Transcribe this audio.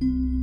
Música